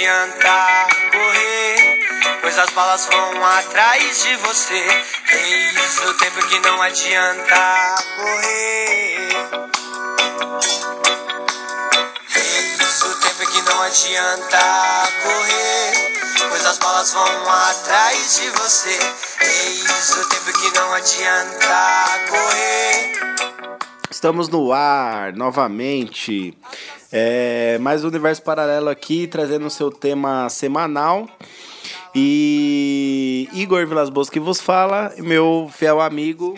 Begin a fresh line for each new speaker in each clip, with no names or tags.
adianta correr, pois as balas vão atrás de você. Eis o tempo que não adianta correr. Eis o tempo que não adianta correr, pois as balas vão atrás de você. Eis o tempo que não adianta correr.
Estamos no ar novamente. É, mais um universo paralelo aqui, trazendo o seu tema semanal. E Igor Vilas Boas que vos fala, meu fiel amigo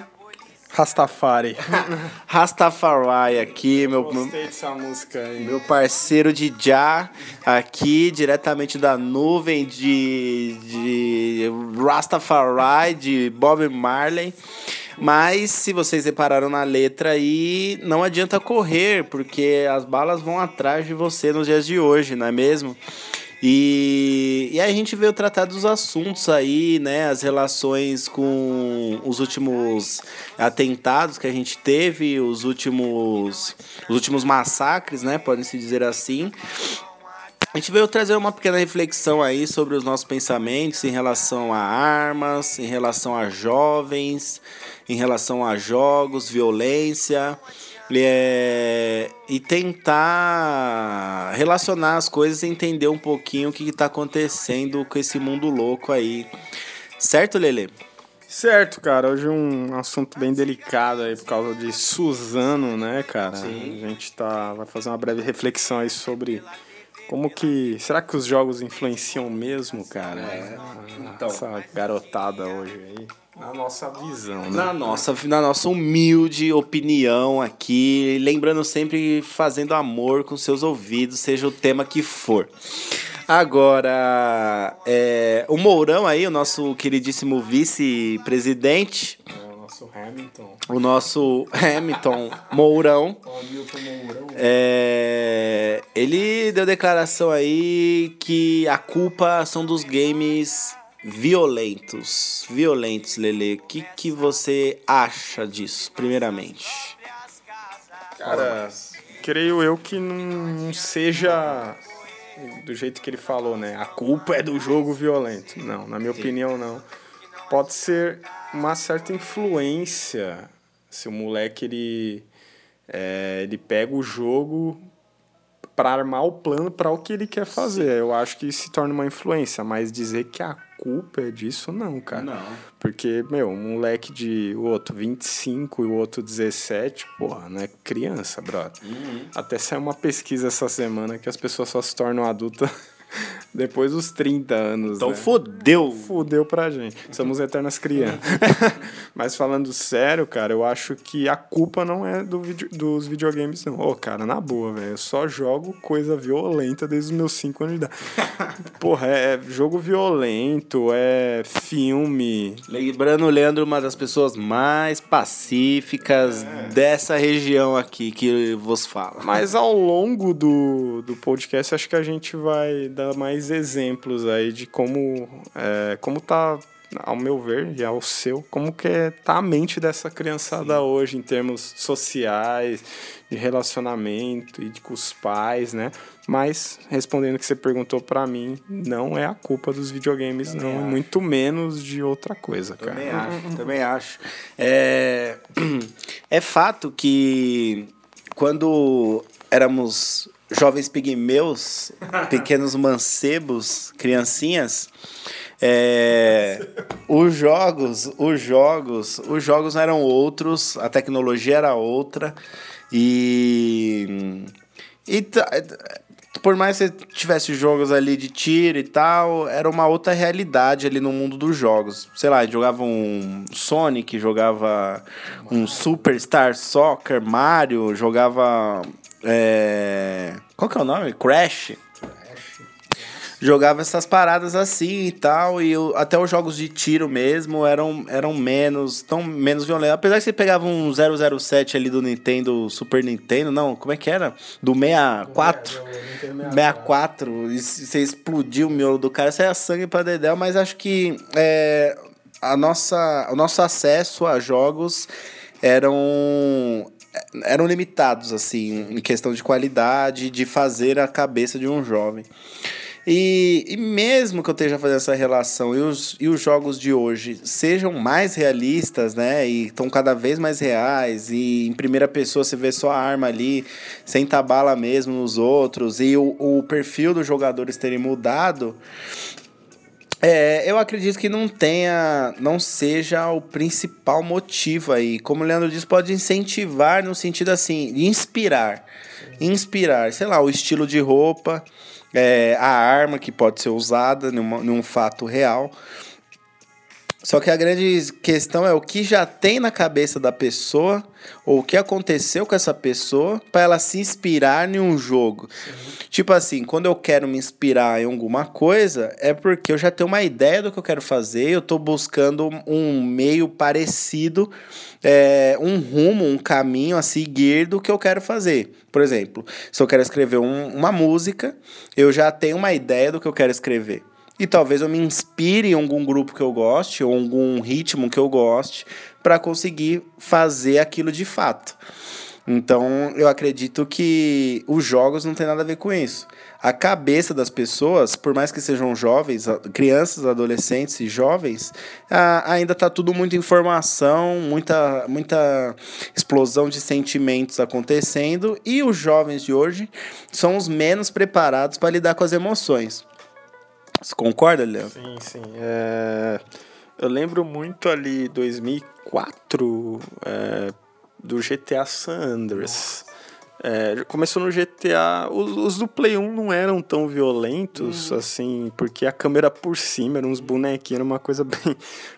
Rastafari.
Rastafari aqui, meu, meu,
Gostei dessa música aí.
meu parceiro de Já, aqui diretamente da nuvem de, de Rastafari, de Bob Marley. Mas se vocês repararam na letra aí, não adianta correr, porque as balas vão atrás de você nos dias de hoje, não é mesmo? E, e a gente veio tratar dos assuntos aí, né? As relações com os últimos atentados que a gente teve, os últimos, os últimos massacres, né? Podem se dizer assim. A gente veio trazer uma pequena reflexão aí sobre os nossos pensamentos em relação a armas, em relação a jovens, em relação a jogos, violência. É, e tentar relacionar as coisas e entender um pouquinho o que está acontecendo com esse mundo louco aí. Certo, Lele?
Certo, cara. Hoje um assunto bem delicado aí por causa de Suzano, né, cara?
Sim.
A gente tá, vai fazer uma breve reflexão aí sobre como que. Será que os jogos influenciam mesmo, cara?
É,
Ah,
então.
Essa garotada hoje aí. Na nossa visão, né?
Na nossa, na nossa humilde opinião aqui, lembrando sempre fazendo amor com seus ouvidos, seja o tema que for. Agora, é, o Mourão aí, o nosso queridíssimo vice-presidente,
É nosso Hamilton.
o nosso Hamilton Mourão,
O Hamilton Mourão.
é, ele deu declaração aí que a culpa são dos games violentos. Violentos, Lele. O que, que você acha disso, primeiramente?
Cara, creio eu que não seja do jeito que ele falou, né? A culpa é do jogo violento. Não, na minha opinião, não. Pode ser uma certa influência se o moleque ele, é, ele pega o jogo para armar o plano para o que ele quer fazer. Eu acho que se torna uma influência, mas dizer que a culpa é disso, não, cara.
Não.
Porque, meu, um moleque de o outro 25 e o outro 17, porra, não é criança, brother. Até saiu uma pesquisa essa semana que as pessoas só se tornam adultas depois dos 30 anos.
Então
né?
fodeu.
Fudeu pra gente. Somos eternas crianças. Mas falando sério, cara, eu acho que a culpa não é do vídeo, dos videogames, não. Ô, cara, na boa, velho. Eu só jogo coisa violenta desde os meus 5 anos de idade. Porra, é jogo violento, é filme.
Lembrando o Leandro, uma das pessoas mais pacíficas dessa região aqui que vos fala.
Mas ao longo do, do podcast, acho que a gente vai dar mais exemplos aí de como, é, como tá, ao meu ver, e ao seu, como que é, tá a mente dessa criançada hoje em termos sociais, de relacionamento e de, com os pais, né? Mas, respondendo o que você perguntou pra mim, não é a culpa dos videogames, não. É muito menos de outra coisa, cara.
Também acho, também acho. É, é fato que quando éramos jovens pigmeus, pequenos mancebos, criancinhas, é, os jogos, os jogos, os jogos eram outros, a tecnologia era outra e e por mais que você tivesse jogos ali de tiro e tal, era uma outra realidade ali no mundo dos jogos. Sei lá, jogava um Sonic, jogava um Superstar Soccer, Mario, jogava. É, Qual que é o nome? Crash. Jogava essas paradas assim e tal, e eu- até os jogos de tiro mesmo eram, eram menos, tão menos violentos. Apesar que você pegava um 007 ali do Nintendo, Super Nintendo, não, como é que era? Do 64? 64, e se você explodiu o miolo do cara, saia sangue pra dedéu, mas acho que é, a nossa, o nosso acesso a jogos eram eram limitados, assim, em questão de qualidade, de fazer a cabeça de um jovem. E, e mesmo que eu esteja fazendo essa relação e os, e os jogos de hoje sejam mais realistas, né? E estão cada vez mais reais, e em primeira pessoa você vê só a arma ali, sem bala mesmo nos outros, e o, o perfil dos jogadores terem mudado, é, eu acredito que não tenha, não seja o principal motivo aí. Como o Leandro disse, pode incentivar no sentido assim, inspirar. Inspirar, sei lá, o estilo de roupa, é, a arma que pode ser usada num fato real. Só que a grande questão é o que já tem na cabeça da pessoa, ou o que aconteceu com essa pessoa, para ela se inspirar em um jogo. Tipo assim, quando eu quero me inspirar em alguma coisa, é porque eu já tenho uma ideia do que eu quero fazer, eu estou buscando um meio parecido, é, um rumo, um caminho a seguir do que eu quero fazer. Por exemplo, se eu quero escrever um, uma música, eu já tenho uma ideia do que eu quero escrever e talvez eu me inspire em algum grupo que eu goste ou algum ritmo que eu goste para conseguir fazer aquilo de fato. Então, eu acredito que os jogos não tem nada a ver com isso. A cabeça das pessoas, por mais que sejam jovens, crianças, adolescentes e jovens, ainda está tudo muita informação, muita, muita explosão de sentimentos acontecendo, e os jovens de hoje são os menos preparados para lidar com as emoções. Você concorda, Léo?
Sim, sim. É... Eu lembro muito ali 2004 é... do GTA San Andreas. É, começou no GTA. Os, os, do Play 1 não eram tão violentos, uhum. assim, porque a câmera por cima eram uns bonequinhos, era uma coisa bem.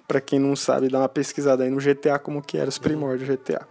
para quem não sabe, dá uma pesquisada aí no GTA como que era os primórdios do GTA.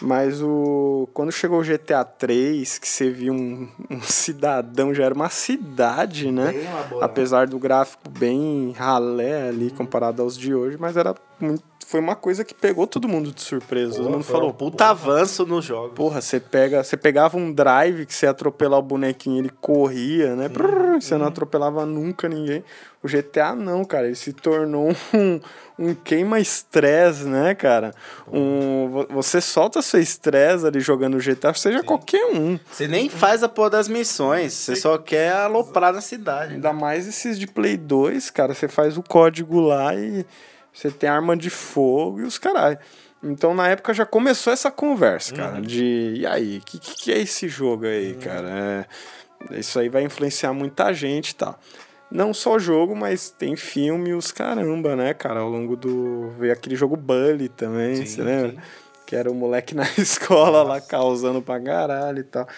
Mas o quando chegou o GTA 3, que você viu um, um cidadão, já era uma cidade, né? Apesar do gráfico bem ralé ali comparado aos de hoje, mas era muito foi uma coisa que pegou todo mundo de surpresa. Porra, todo mundo falou,
puta avanço no jogo.
Porra, você pega, você pegava um drive que você atropelar o bonequinho, ele corria, né? Hum, você hum. não atropelava nunca ninguém. O GTA não, cara, ele se tornou um, um queima-estresse, né, cara? Um, você solta seu estresse ali jogando GTA, seja Sim. qualquer um.
Você nem faz a porra das missões, você só quer aloprar na cidade.
Ainda mais esses de Play 2, cara, você faz o código lá e você tem arma de fogo e os caralho. Então, na época, já começou essa conversa, cara, uhum. de e aí, o que, que é esse jogo aí, uhum. cara? É, isso aí vai influenciar muita gente e tal. Não só jogo, mas tem filme e os caramba, né, cara? Ao longo do. Veio aquele jogo Bully também, você lembra? Sim. Que era o moleque na escola Nossa. lá causando pra caralho e tal.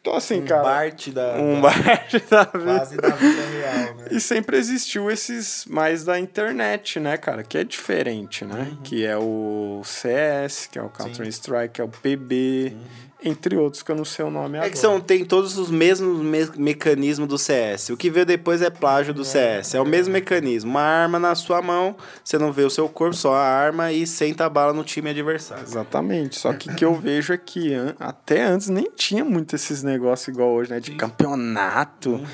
Então, assim,
um
cara.
Bart da,
um da, da vida.
Quase da vida real, né?
E sempre existiu esses mais da internet, né, cara? Que é diferente, né? Uhum. Que é o CS, que é o Counter-Strike, que é o PB. Uhum entre outros, que eu não sei o nome é agora.
É que são, tem todos os mesmos me mecanismos do CS. O que veio depois é plágio do é, CS. É o mesmo mecanismo. Uma arma na sua mão, você não vê o seu corpo, só a arma e senta a bala no time adversário.
Exatamente. Só que o que eu vejo é que até antes nem tinha muito esses negócios igual hoje, né? De campeonato. Uhum.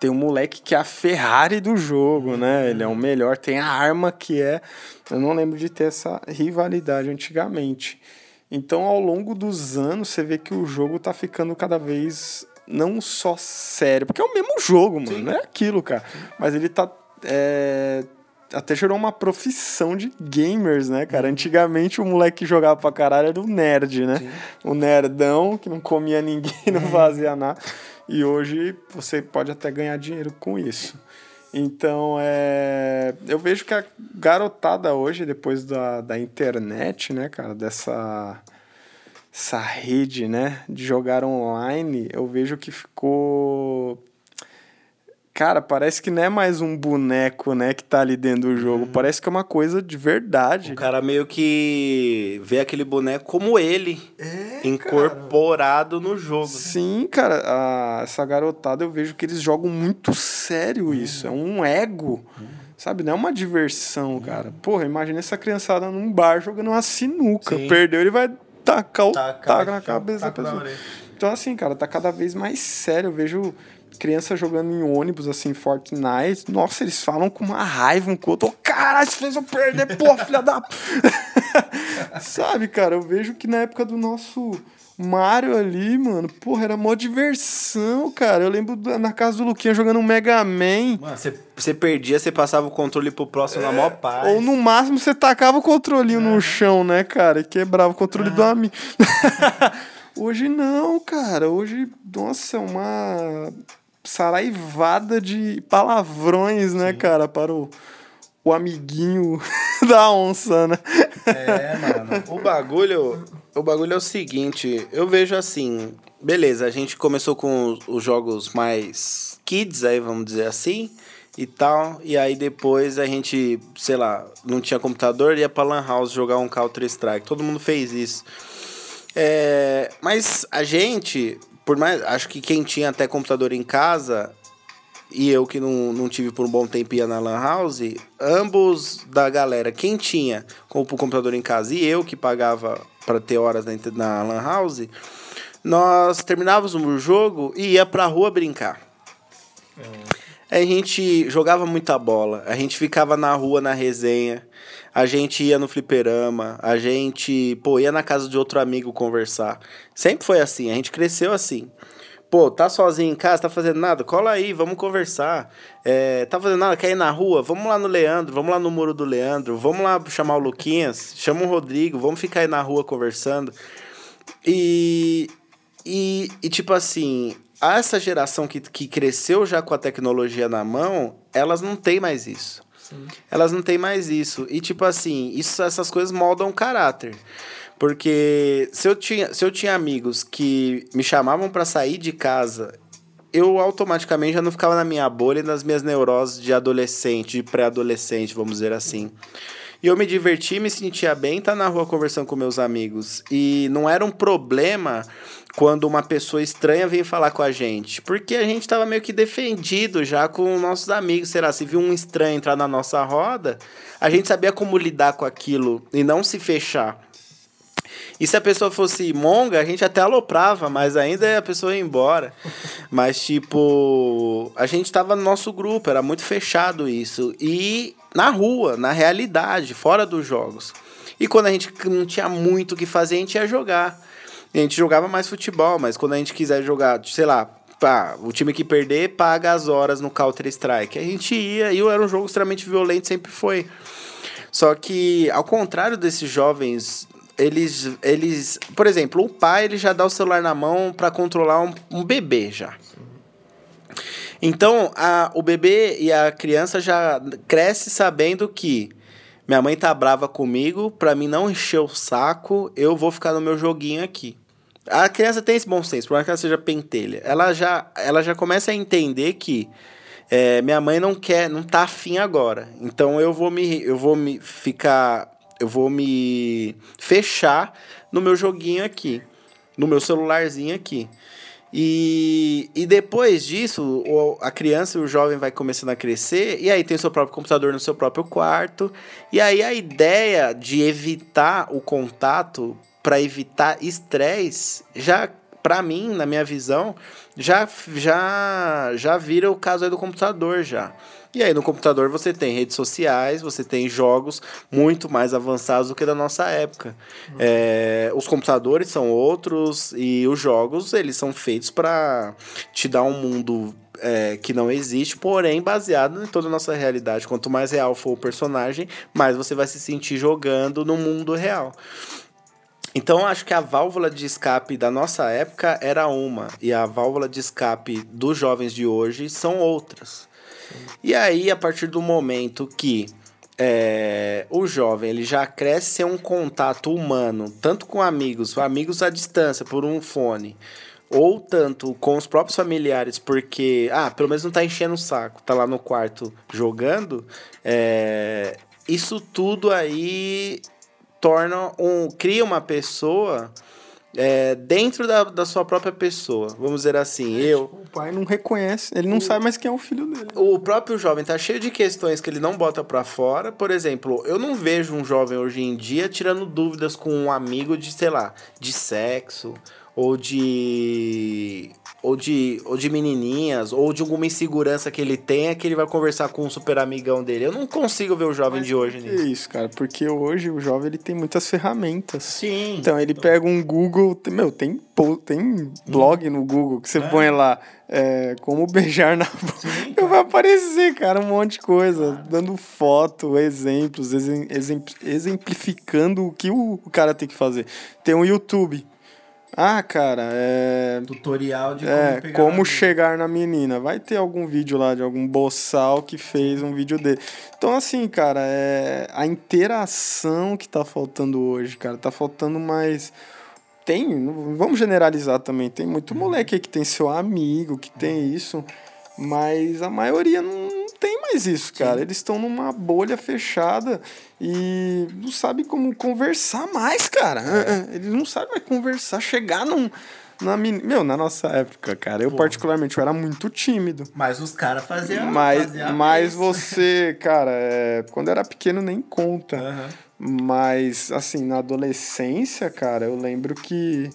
Tem um moleque que é a Ferrari do jogo, né? Ele é o melhor. Tem a arma que é. Eu não lembro de ter essa rivalidade antigamente. Então, ao longo dos anos, você vê que o jogo tá ficando cada vez não só sério, porque é o mesmo jogo, mano, Sim. não é aquilo, cara. Mas ele tá. É, até gerou uma profissão de gamers, né, cara? Uhum. Antigamente o moleque que jogava pra caralho era o nerd, né? Sim. O nerdão que não comia ninguém, não uhum. fazia nada. E hoje você pode até ganhar dinheiro com isso. Então, é, eu vejo que a garotada hoje, depois da, da internet, né, cara, dessa essa rede, né, de jogar online, eu vejo que ficou Cara, parece que não é mais um boneco, né, que tá ali dentro do jogo. Uhum. Parece que é uma coisa de verdade.
O cara meio que vê aquele boneco como ele, é, incorporado cara. no jogo.
Sim, cara. A, essa garotada eu vejo que eles jogam muito sério uhum. isso. É um ego. Uhum. Sabe, não é uma diversão, uhum. cara. Porra, imagina essa criançada num bar jogando uma sinuca. Sim. Perdeu, ele vai tacar o taco na cabeça da pessoa. Então, assim, cara, tá cada vez mais sério. Eu vejo criança jogando em ônibus, assim, Fortnite. Nossa, eles falam com uma raiva um com o outro. Oh, caralho, você fez eu perder, pô, filha da. Sabe, cara, eu vejo que na época do nosso Mario ali, mano, porra, era mó diversão, cara. Eu lembro da- na casa do Luquinha jogando um Mega Man.
Mano, você, perdia, você passava o controle pro próximo na maior paz.
Ou no máximo você tacava o controlinho no chão, né, cara? E quebrava o controle do amigo. Hoje não, cara. Hoje, nossa, é uma saraivada de palavrões, né, cara, para o, o amiguinho da onça, né?
É, mano. O bagulho, o bagulho é o seguinte, eu vejo assim, beleza, a gente começou com os, os jogos mais kids, aí vamos dizer assim, e tal, e aí depois a gente, sei lá, não tinha computador, ia pra lan house jogar um Counter Strike. Todo mundo fez isso. É, mas a gente, por mais, acho que quem tinha até computador em casa e eu que não, não tive por um bom tempo ia na Lan House, ambos da galera, quem tinha com o computador em casa e eu que pagava para ter horas na, na Lan House, nós terminávamos o jogo e ia pra rua brincar. A gente jogava muita bola, a gente ficava na rua na resenha, a gente ia no fliperama, a gente, pô, ia na casa de outro amigo conversar. Sempre foi assim, a gente cresceu assim. Pô, tá sozinho em casa, tá fazendo nada? Cola aí, vamos conversar. É, tá fazendo nada? Quer ir na rua? Vamos lá no Leandro, vamos lá no muro do Leandro, vamos lá chamar o Luquinhas, chama o Rodrigo, vamos ficar aí na rua conversando. E, e, e tipo assim, essa geração que, que cresceu já com a tecnologia na mão, elas não têm mais isso. Elas não têm mais isso. E tipo assim, isso, essas coisas moldam o caráter. Porque se eu tinha, se eu tinha amigos que me chamavam para sair de casa, eu automaticamente já não ficava na minha bolha e nas minhas neuroses de adolescente, de pré-adolescente, vamos dizer assim. E eu me divertia, me sentia bem, tá na rua conversando com meus amigos. E não era um problema quando uma pessoa estranha vem falar com a gente. Porque a gente tava meio que defendido já com nossos amigos. Será? Se viu um estranho entrar na nossa roda, a gente sabia como lidar com aquilo e não se fechar. E se a pessoa fosse monga, a gente até aloprava, mas ainda a pessoa ia embora. Mas, tipo, a gente tava no nosso grupo, era muito fechado isso. E na rua, na realidade, fora dos jogos. E quando a gente não tinha muito o que fazer, a gente ia jogar. A gente jogava mais futebol, mas quando a gente quiser jogar, sei lá, pá, o time que perder paga as horas no Counter-Strike. A gente ia, e era um jogo extremamente violento, sempre foi. Só que, ao contrário desses jovens, eles, eles... Por exemplo, o pai ele já dá o celular na mão para controlar um, um bebê já. Então, a, o bebê e a criança já cresce sabendo que minha mãe tá brava comigo, pra mim não encher o saco, eu vou ficar no meu joguinho aqui. A criança tem esse bom senso, por mais que ela seja pentelha. Ela já, ela já começa a entender que é, minha mãe não quer, não tá afim agora. Então eu vou me, eu vou me ficar, eu vou me fechar no meu joguinho aqui, no meu celularzinho aqui. E, e depois disso, a criança e o jovem vai começando a crescer, e aí tem o seu próprio computador no seu próprio quarto. E aí a ideia de evitar o contato para evitar estresse, já para mim, na minha visão, já, já, já vira o caso aí do computador já. E aí no computador você tem redes sociais, você tem jogos muito mais avançados do que da nossa época. É, os computadores são outros e os jogos eles são feitos para te dar um mundo é, que não existe, porém baseado em toda a nossa realidade. Quanto mais real for o personagem, mais você vai se sentir jogando no mundo real. Então, acho que a válvula de escape da nossa época era uma, e a válvula de escape dos jovens de hoje são outras. E aí, a partir do momento que é, o jovem ele já cresce sem um contato humano, tanto com amigos, amigos à distância, por um fone, ou tanto com os próprios familiares, porque, ah, pelo menos não tá enchendo o saco, tá lá no quarto jogando, é, isso tudo aí torna um. cria uma pessoa é, dentro da, da sua própria pessoa. Vamos dizer assim, eu.
O pai não reconhece, ele não sabe mais quem é o filho dele.
O próprio jovem tá cheio de questões que ele não bota pra fora. Por exemplo, eu não vejo um jovem hoje em dia tirando dúvidas com um amigo de, sei lá, de sexo ou de ou de, ou de menininhas, ou de alguma insegurança que ele tenha, que ele vai conversar com um super amigão dele. Eu não consigo ver o jovem de hoje
É
nisso.
isso, cara, porque hoje o jovem ele tem muitas ferramentas.
Sim.
Então ele pega um Google, meu, tem, tem blog no Google que você põe lá é, como beijar na boca. Vai aparecer, cara, um monte de coisa, dando foto, exemplos, exem- exem- exemplificando o que o, o cara tem que fazer. Tem um YouTube. Ah, cara, é.
Tutorial de
É,
pegar
como chegar na menina. Vai ter algum vídeo lá de algum boçal que fez um vídeo dele. Então, assim, cara, é a interação que tá faltando hoje, cara. Tá faltando mais. Tem, vamos generalizar também. Tem muito moleque aí que tem seu amigo, que tem isso. Mas a maioria não tem mais isso, cara. Eles estão numa bolha fechada e não sabem como conversar mais, cara. Eles não sabem mais conversar, chegar num. Na meni- Meu, na nossa época, cara, eu particularmente eu era muito tímido.
Mas os caras faziam.
Mas,
faziam
mas você, cara, é, quando eu era pequeno nem conta.
Aham.
Mas, assim, na adolescência, cara, eu lembro que.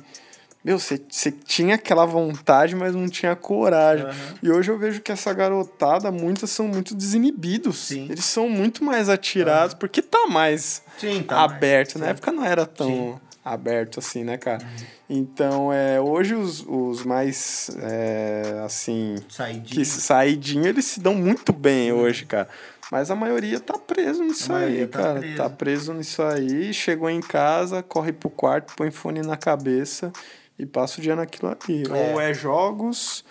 Meu, você tinha aquela vontade, mas não tinha coragem. E hoje eu vejo que essa garotada, muitas são muito desinibidos.
Sim.
Eles são muito mais atirados, porque tá mais
Sim, tá mais-
aberto. Na
sim.
época não era tão aberto assim, né, cara? Então, é, hoje os, os mais, é, assim,
Saidinho.
que saidinho, eles se dão muito bem hoje, cara. Mas a maioria tá preso nisso aí,
tá
cara.
preso.
Tá preso nisso aí, chegou em casa, corre pro quarto, põe fone na cabeça e passa o dia naquilo ali.
É.
Ou é jogos,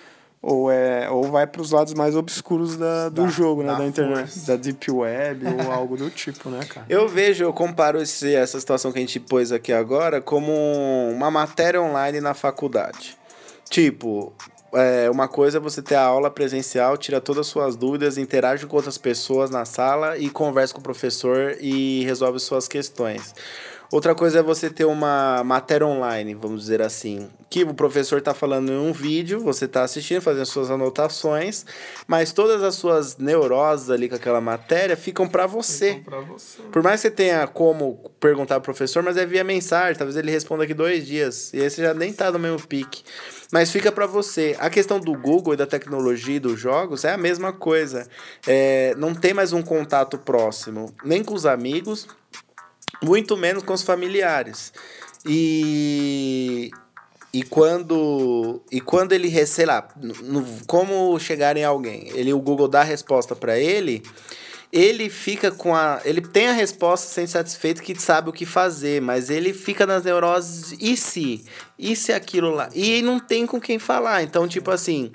ou é ou vai pros lados mais obscuros da, do
Da-
jogo, né,
da
da internet,
força.
da deep web ou algo do tipo, né, cara?
Eu vejo, eu comparo esse, essa situação que a gente pôs aqui agora como uma matéria online na faculdade. Tipo, é, uma coisa é você ter a aula presencial, tira todas as suas dúvidas, interage com outras pessoas na sala e conversa com o professor e resolve suas questões. Outra coisa é você ter uma matéria online, vamos dizer assim, que o professor está falando em um vídeo, você está assistindo, fazendo suas anotações, mas todas as suas neuroses ali com aquela matéria ficam para você.
Você.
Por mais que você tenha como perguntar pro professor, mas é via mensagem, talvez ele responda daqui dois dias. E aí você já nem tá no mesmo pique. Mas fica para você. A questão do Google e da tecnologia e dos jogos é a mesma coisa. É, não tem mais um contato próximo, nem com os amigos, muito menos com os familiares. E e quando e quando ele, sei lá, no- como chegar em alguém, ele o Google dá a resposta para ele, ele fica com a. Ele tem a resposta sem satisfeito que sabe o que fazer, mas ele fica nas neuroses. E se? E se aquilo lá? E não tem com quem falar. Então, tipo assim,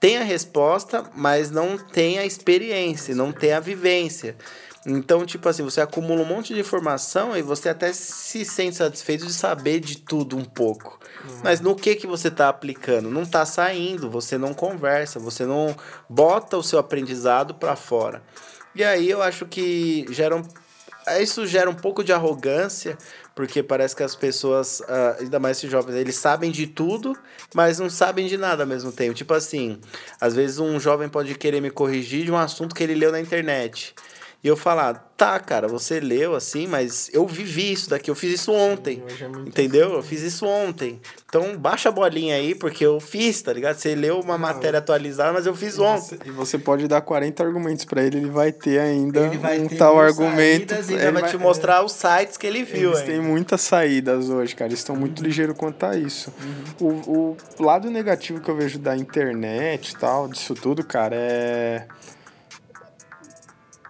tem a resposta, mas não tem a experiência, não tem a vivência. Então, tipo assim, você acumula um monte de informação e você até se sente satisfeito de saber de tudo um pouco. Mas no que que você tá aplicando? Não tá saindo, você não conversa, você não bota o seu aprendizado para fora. E aí eu acho que gera um, isso gera um pouco de arrogância, porque parece que as pessoas, ah, ainda mais esses jovens, eles sabem de tudo, mas não sabem de nada ao mesmo tempo. Tipo assim, às vezes um jovem pode querer me corrigir de um assunto que ele leu na internet. E eu falar, tá, cara, você leu assim, mas eu vivi isso daqui, eu fiz isso ontem.
é
entendeu? Eu fiz isso ontem. Então baixa a bolinha aí, porque eu fiz, tá ligado? Você leu uma matéria atualizada, mas eu fiz ontem.
E você pode dar 40 argumentos pra ele, ele vai ter ainda
Ele vai
um
ter
tal argumento.
saídas e
ele
ainda vai te mostrar os sites que ele viu.
Eles
ainda.
têm muitas saídas hoje, cara. Eles estão muito ligeiros quanto a isso. O, o lado negativo que eu vejo da internet e tal, disso tudo, cara, é.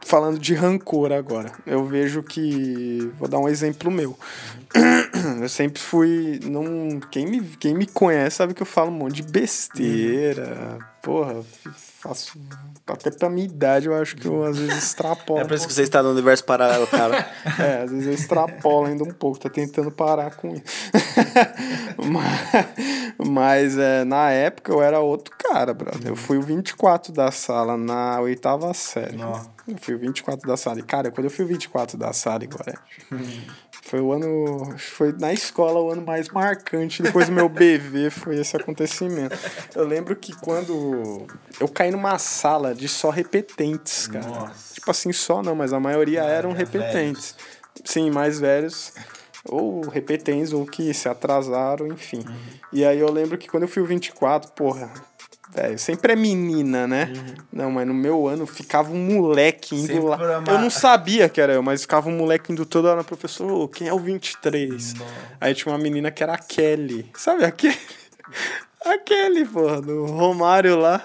Falando de rancor agora, eu vejo que. Vou dar um exemplo meu. Eu sempre fui. Não, quem, me, quem me conhece sabe que eu falo um monte de besteira. Porra, faço. Até pra minha idade eu acho que eu às vezes extrapolo.
É por isso que você está no universo paralelo, cara.
É, às vezes eu extrapolo ainda um pouco, tá tentando parar com isso. mas mas é, na época eu era outro cara, brother. Eu fui o 24 da sala na oitava série. Eu fui o 24 da sala. Cara, quando eu fui o 24 da sala, agora foi o ano. Foi na escola o ano mais marcante. Depois do meu BV foi esse acontecimento. Eu lembro que quando eu caí numa sala de só repetentes, cara.
Nossa.
Tipo assim, só não, mas a maioria eram
era
repetentes. Sim, mais velhos. ou repetentes, ou que se atrasaram, enfim. E aí eu lembro que quando eu fui o 24, porra, velho, sempre é menina, né? Não, mas no meu ano ficava um moleque indo
Sempre
lá. Eu não sabia que era eu, mas ficava um moleque indo toda hora, professor, ô, quem é o 23? Aí tinha uma menina que era a Kelly. Sabe a Kelly? A Kelly, porra, do Romário lá,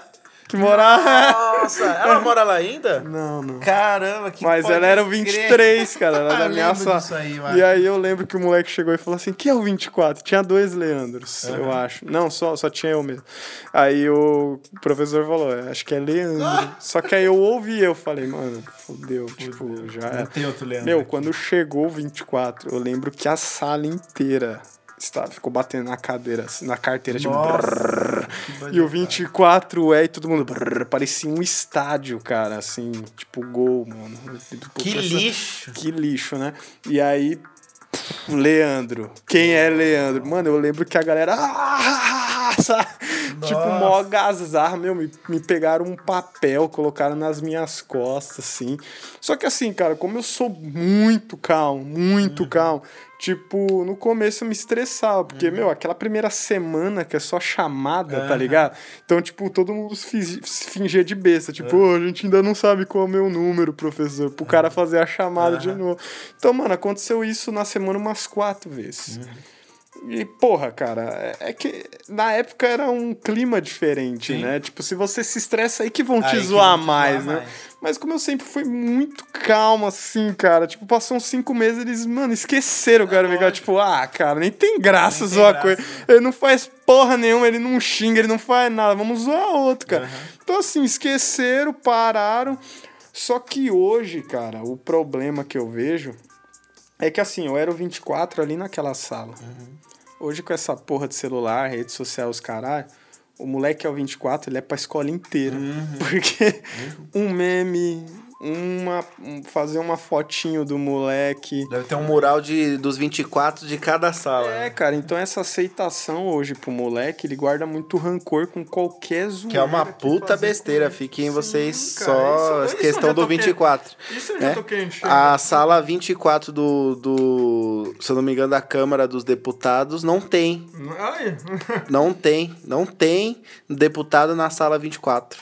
que morava...
Nossa, ela mora lá ainda?
Não, não.
Caramba, que
Mas ela era o
crer.
23, cara. Ela era da minha sala.
disso aí, mano.
E aí eu lembro que o moleque chegou e falou assim: quem é o 24? Tinha dois Leandros, eu acho. Não, só, só tinha eu mesmo. Aí o professor falou: "É, acho que é Leandro. Só que aí eu ouvi e eu falei, mano, fodeu, tipo, já
Não tem outro Leandro.
Meu,
aqui.
quando chegou o 24, eu lembro que a sala inteira estava, ficou batendo na cadeira, assim, na carteira, tipo. Brrr.
que
E o 24 é e todo mundo. brrr, parecia um estádio, cara, assim, tipo gol, mano.
Que
Professor-
lixo.
Que lixo, né? E aí. Leandro. Quem é Leandro? Mano, eu lembro que a galera. "Ah!" Tipo, mó agazar, meu. Me, me pegaram um papel, colocaram nas minhas costas, assim. Só que assim, cara, como eu sou muito calmo, muito calmo. Tipo, no começo eu me estressava, porque, meu, aquela primeira semana que é só chamada, tá ligado? Então, tipo, todo mundo fingia de besta. Tipo, "Ô, a gente ainda não sabe qual é o meu número, professor, pro cara fazer a chamada de novo. Então, mano, aconteceu isso na semana umas quatro vezes. E, porra, cara, é- é que na época era um clima diferente, né? Tipo, se você se estressa aí que vão te
Aí
zoar mais, né?
mais.
Mas como eu sempre fui muito calmo, assim, cara, tipo, passou uns cinco meses, eles, mano, esqueceram o cara ficar, tipo, ah, cara, nem tem graça
Nem tem
zoar
graça,
coisa. Ele não faz porra nenhuma, ele não xinga, ele não faz nada, vamos zoar outro, cara. Então, assim, esqueceram, pararam. Só que hoje, cara, o problema que eu vejo é que, assim, eu era o 24 ali naquela sala. Hoje, com essa porra de celular, rede social, os caralho, o moleque é o 24, ele é pra escola inteira. Porque um meme, uma, um- fazer uma fotinho do moleque.
Deve ter um mural de, dos 24 de cada sala.
É,
né?
cara, então essa aceitação hoje pro moleque, ele guarda muito rancor com qualquer zoeira.
Que é uma
que
puta besteira. Fiquem vocês só.
isso- isso
questão
já
do
toquei.
24.
Isso eu já
né?
tô quente.
A sala 24 do, do. Se eu não me engano, da Câmara dos Deputados não tem.
Ai.
Não tem. Não tem deputado na sala 24.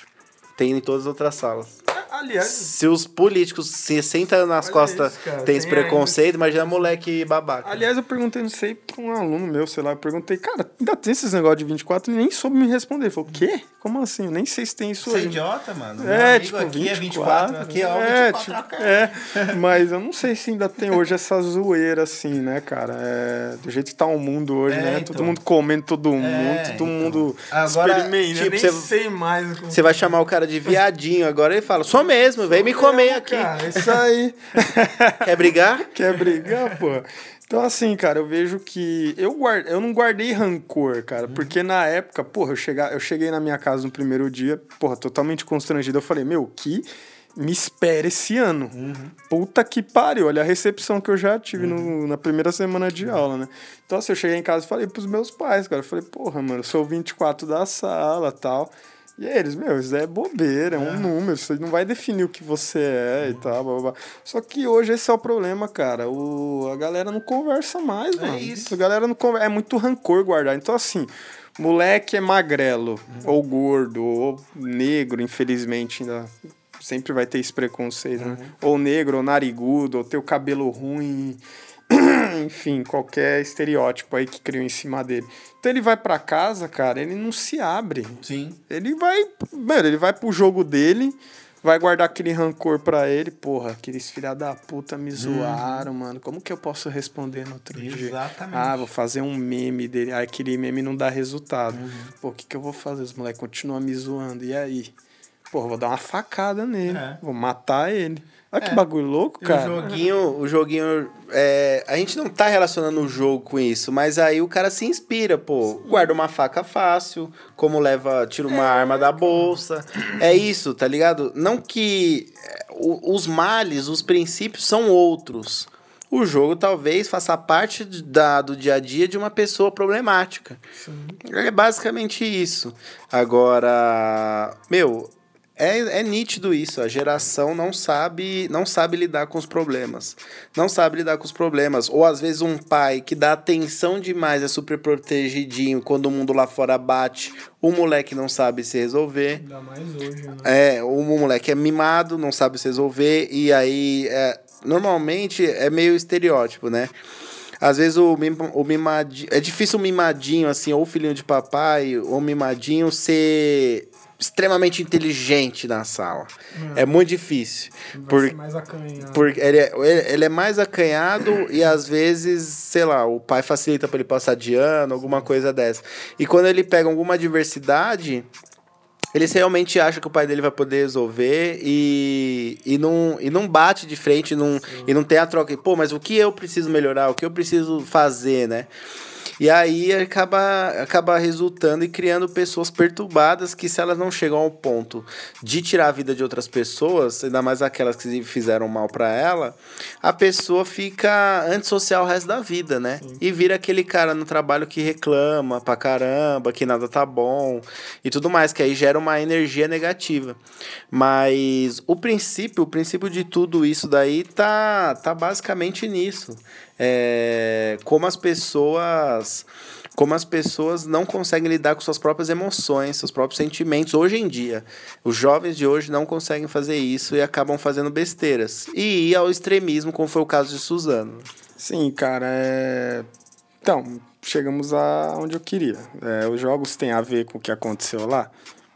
Tem em todas as outras salas.
Aliás,
Se os políticos se sentam nas costas,
isso, cara.
tem esse
Tem ainda-
preconceito, imagina moleque babaca.
Aliás, eu perguntei, não sei, pra um aluno meu, sei lá, eu perguntei, cara, ainda tem esses negócios de 24? Ele nem soube me responder. Ele falou, quê? Como assim? Eu nem sei se tem isso
Você é
hoje.
idiota, mano. Meu
É,
amigo
tipo,
aqui
24,
é 24, aqui é o
é,
24.
tipo, é, mas eu não sei se ainda tem hoje essa zoeira assim, né, cara? É, do jeito que tá o mundo hoje,
É,
né?
então.
Todo mundo comendo todo mundo,
É,
todo
então.
mundo
Agora,
experimenta.
tipo,
eu
você-
nem sei mais.
Você vai chamar o cara de viadinho agora ele fala, sou mesmo, vem me comer aqui.
Cara, isso aí.
Quer brigar?
Quer brigar, pô? Então, assim, cara, eu vejo que. Eu, guard... eu não guardei rancor, cara, porque na época, porra, eu, chega... eu cheguei na minha casa no primeiro dia, porra, totalmente constrangido. Eu falei, meu, que me espera esse ano. Puta que pariu, olha a recepção que eu já tive no... na primeira semana de aula, né? Então, assim, eu cheguei em casa e falei pros meus pais, cara, eu falei, porra, mano, eu sou o 24 da sala tal. E eles, meu, isso é bobeira, é um número, isso não vai definir o que você é e tal, blá, blá, blá. Só que hoje esse é o problema, cara. O, a galera não conversa mais, mano.
isso.
A galera não conversa, é muito rancor guardar. Então, assim, moleque é magrelo, ou gordo, ou negro, infelizmente, ainda sempre vai ter esse preconceito, né? Ou negro, ou narigudo, ou ter o cabelo ruim. Enfim, qualquer estereótipo aí que criou em cima dele. Então ele vai pra casa, cara, ele não se abre.
Sim.
Ele vai. Mano, ele vai pro jogo dele, vai guardar aquele rancor pra ele. Porra, aqueles filha da puta me zoaram, mano. Como que eu posso responder no outro dia?
Exatamente.
Ah, vou fazer um meme dele. Ah, aquele meme não dá resultado. Pô, o que, que eu vou fazer? Os moleques continuam me zoando. E aí? Pô, vou dar uma facada nele.
É.
Vou matar ele. Olha que
É.
bagulho louco, cara.
O joguinho, o joguinho. é, a gente não tá relacionando o jogo com isso, mas aí o cara se inspira, pô. Guarda uma faca fácil, como leva, tira uma arma da bolsa. É isso, tá ligado? Não que é, os males, os princípios são outros. O jogo talvez faça parte da, do dia a dia de uma pessoa problemática. É basicamente isso. Agora, meu, é, é nítido isso. A geração não sabe, não sabe lidar com os problemas. Não sabe lidar com os problemas. Ou às vezes um pai que dá atenção demais, é super protegidinho, quando o mundo lá fora bate, o moleque não sabe se resolver.
Ainda mais hoje, né?
É, o moleque é mimado, não sabe se resolver, e aí é, normalmente é meio estereótipo, né? Às vezes o, mim, o mimadinho. É difícil o mimadinho, assim, ou filhinho de papai, ou mimadinho ser extremamente inteligente na sala. É, muito difícil.
Vai
Por,
ser mais acanhado.
porque ele é, ele- é mais acanhado e às vezes, sei lá, o pai facilita para ele passar de ano, alguma coisa dessa. E quando ele pega alguma adversidade, ele realmente acha que o pai dele vai poder resolver e, e, não, e não bate de frente não, e não tem a troca. Pô, mas o que eu preciso melhorar? O que eu preciso fazer, né? E aí acaba, acaba resultando e criando pessoas perturbadas que, se elas não chegam ao ponto de tirar a vida de outras pessoas, ainda mais aquelas que fizeram mal para ela, a pessoa fica antissocial o resto da vida, né? E vira aquele cara no trabalho que reclama pra caramba, que nada tá bom e tudo mais, que aí gera uma energia negativa. Mas o princípio, o princípio de tudo isso daí tá, tá basicamente nisso. É, como as pessoas como as pessoas não conseguem lidar com suas próprias emoções, seus próprios sentimentos hoje em dia. Os jovens de hoje não conseguem fazer isso e acabam fazendo besteiras. E ir ao extremismo, como foi o caso de Suzano.
Sim, cara, é. Então, chegamos a onde eu queria. É, os jogos têm a ver com o que aconteceu lá?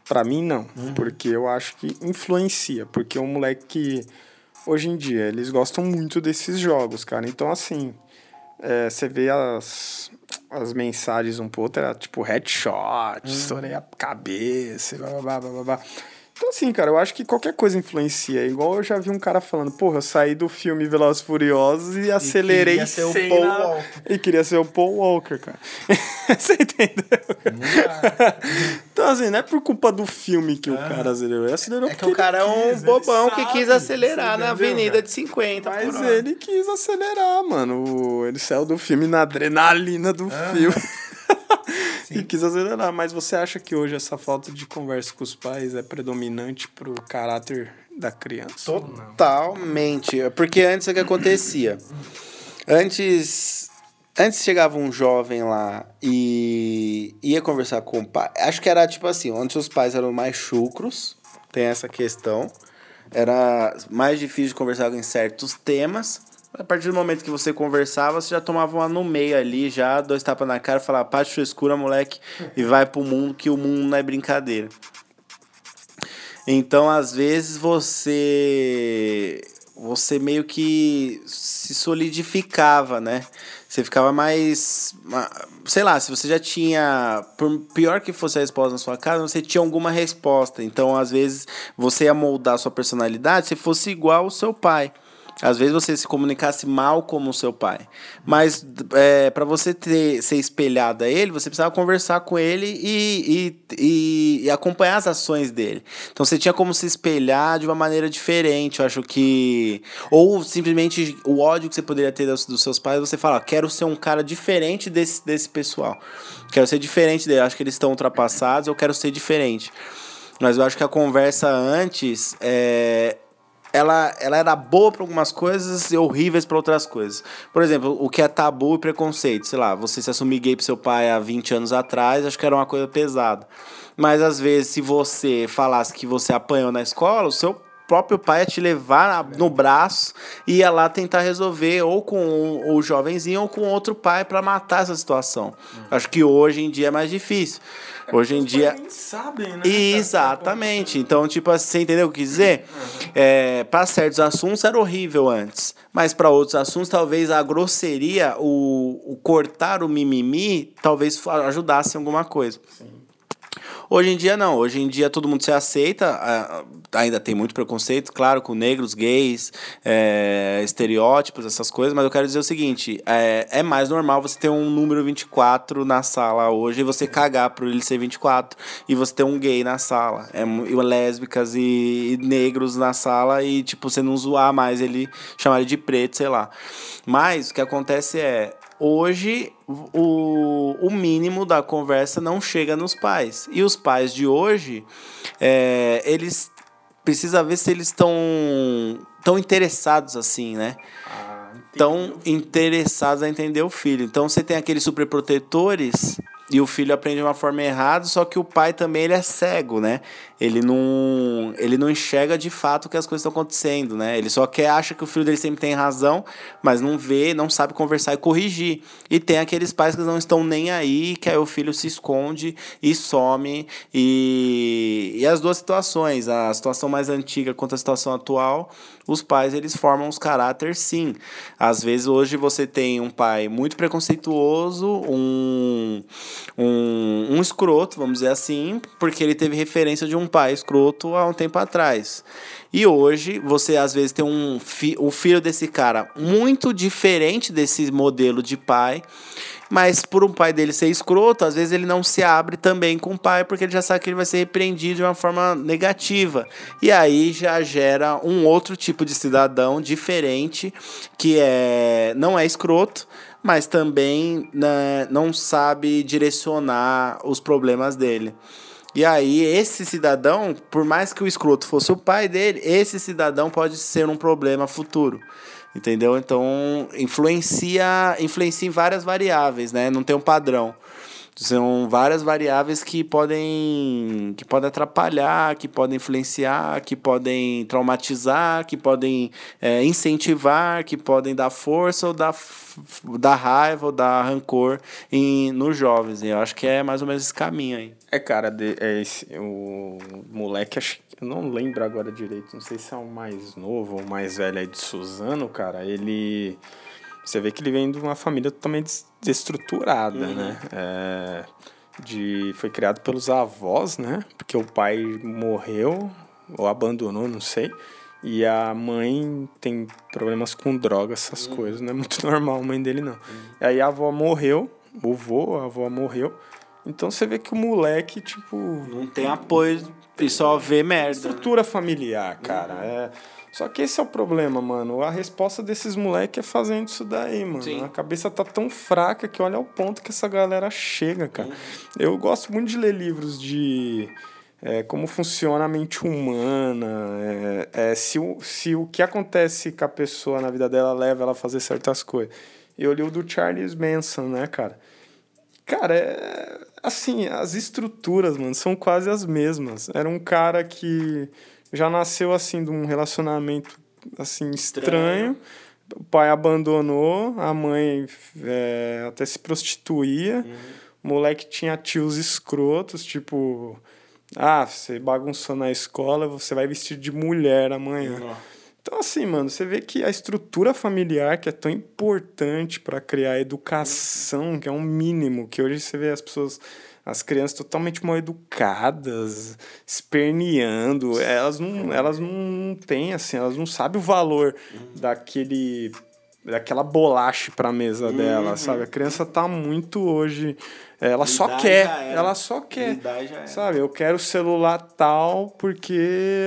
Pra mim, não. Porque eu acho que influencia. Porque o moleque que. Hoje em dia, eles gostam muito desses jogos, cara. Então, assim. é, você vê as, as mensagens um pouco, era tipo headshot, estourei a cabeça, blá, blá, blá, blá, blá. Então, assim, cara, eu acho que qualquer coisa influencia. Igual eu já vi um cara falando, porra, eu saí do filme Velozes e Furiosos e acelerei
queria ser o
100
Paul Walker.
E queria ser o Paul Walker, cara. Você entendeu? então, assim, não é por culpa do filme que o cara acelerou. Ele acelerou
É que o cara é um
quis,
bobão que quis acelerar
você
na
entendeu,
avenida
cara?
de 50.
Mas ele quis acelerar, mano. Ele saiu do filme na adrenalina do filme. e quis acelerar. Mas você acha que hoje essa falta de conversa com os pais é predominante pro caráter da criança?
Totalmente. Porque antes o que acontecia? Antes. Antes chegava um jovem lá e ia conversar com o pai. Acho que era tipo assim, antes os pais eram mais chucros, tem essa questão. Era mais difícil de conversar em certos temas. A partir do momento que você conversava, você já tomava uma no meio ali, já dois tapas na cara, falava, pá de frescura, moleque, e vai pro mundo, que o mundo não é brincadeira. Então, às vezes, você você meio que se solidificava, né? Você ficava mais. ma- Sei lá, se você já tinha. Por pior que fosse a resposta na sua casa, você tinha alguma resposta. Então, às vezes, você ia moldar a sua personalidade se fosse igual ao seu pai. Às vezes você se comunicasse mal como o seu pai. Mas é, para você ter, ser espelhado a ele, você precisava conversar com ele e, e, e, acompanhar as ações dele. Então você tinha como se espelhar de uma maneira diferente. Eu acho que. Ou simplesmente o ódio que você poderia ter dos, dos seus pais, você fala, quero ser um cara diferente desse, desse pessoal. Quero ser diferente dele. Acho que eles estão ultrapassados, eu quero ser diferente. Mas eu acho que a conversa antes é, ela, ela era boa para algumas coisas e horríveis para outras coisas. Por exemplo, o que é tabu e preconceito. Sei lá, você se assumir gay pro seu pai há 20 anos atrás, acho que era uma coisa pesada. Mas às vezes, se você falasse que você apanhou na escola, o seu próprio pai ia te levar no braço e ia lá tentar resolver, ou com o, jovenzinho ou com outro pai para matar essa situação. Acho que hoje em dia é mais difícil. Hoje em dia.
Sabem, né?
Exatamente. Então, tipo assim, você entendeu o que dizer? É, para certos assuntos era horrível antes. Mas para outros assuntos, talvez a grosseria, o, o cortar o mimimi, talvez ajudasse em alguma coisa. Hoje em dia não, hoje em dia todo mundo se aceita, ah, ainda tem muito preconceito, claro, com negros, gays, é, estereótipos, essas coisas, mas eu quero dizer o seguinte, é, é mais normal você ter um número 24 na sala hoje e você cagar por ele ser 24 e você ter um gay na sala, é, e lésbicas e, e negros na sala e tipo, você não zoar mais ele, chamar ele de preto, sei lá. Mas o que acontece é, hoje o, o mínimo da conversa não chega nos pais. E os pais de hoje, é, eles precisa ver se eles estão tão interessados assim, né?
Ah,
Tão interessados a entender o filho. Então você tem aqueles superprotetores e o filho aprende de uma forma errada, só que o pai também ele é cego, né? Ele não, ele não enxerga de fato que as coisas estão acontecendo, né? Ele só quer acha que o filho dele sempre tem razão, mas não vê, não sabe conversar e corrigir. E tem aqueles pais que não estão nem aí, que aí o filho se esconde e some. E, e as duas situações, a situação mais antiga quanto a situação atual, os pais eles formam os caráteres sim. Às vezes hoje você tem um pai muito preconceituoso, um, um, um escroto, vamos dizer assim, porque ele teve referência de um pai escroto há um tempo atrás. E hoje você às vezes tem um fi, o filho desse cara muito diferente desse modelo de pai. Mas por um pai dele ser escroto, às vezes ele não se abre também com o pai, porque ele já sabe que ele vai ser repreendido de uma forma negativa. E aí já gera um outro tipo de cidadão diferente, que é não é escroto, mas também né, não sabe direcionar os problemas dele. E aí, esse cidadão, por mais que o escroto fosse o pai dele, esse cidadão pode ser um problema futuro. Entendeu? Então, influencia, influencia em várias variáveis, né? Não tem um padrão. São várias variáveis que podem, que podem atrapalhar, que podem influenciar, que podem traumatizar, que podem é, incentivar, que podem dar força ou dar, dar raiva ou dar rancor em, nos jovens. Eu acho que é mais ou menos esse caminho aí.
É, cara, de, é esse, o moleque, acho eu não lembro agora direito, não sei se é o mais novo ou o mais velho aí de Suzano, cara, ele. Você vê que ele vem de uma família totalmente desestruturada, uhum. né? É, de, foi criado pelos avós, né? Porque o pai morreu ou abandonou, não sei. E a mãe tem problemas com drogas, essas uhum. coisas. Não é muito normal a mãe dele, não. Uhum. E aí a avó morreu, o vô, a avó morreu. Então você vê que o moleque, tipo.
Não tem apoio e só vê merda.
Estrutura familiar, cara. Uhum. É. Só que esse é o problema, mano. A resposta desses moleques é fazendo isso daí, mano. Sim. A cabeça tá tão fraca que olha o ponto que essa galera chega, cara. Uhum. Eu gosto muito de ler livros de é, como funciona a mente humana, é, é, se, o, se o que acontece com a pessoa na vida dela leva ela a fazer certas coisas. Eu li o do Charles Manson, né, cara? Cara, é, assim, as estruturas, mano, são quase as mesmas. Era um cara que já nasceu assim de um relacionamento assim estranho. estranho. O pai abandonou, a mãe é, até se prostituía. Uhum. O moleque tinha tios escrotos, tipo, ah, você bagunçou na escola, você vai vestir de mulher amanhã. Então, assim, mano, você vê que a estrutura familiar, que é tão importante para criar educação, que é um mínimo, que hoje você vê as pessoas as crianças totalmente mal educadas, esperneando, elas não, elas não têm, assim, elas não sabem o valor uhum. daquele daquela bolacha pra mesa uhum. dela, sabe? A criança tá muito hoje ela só quer, ela só quer. Sabe, eu quero celular tal porque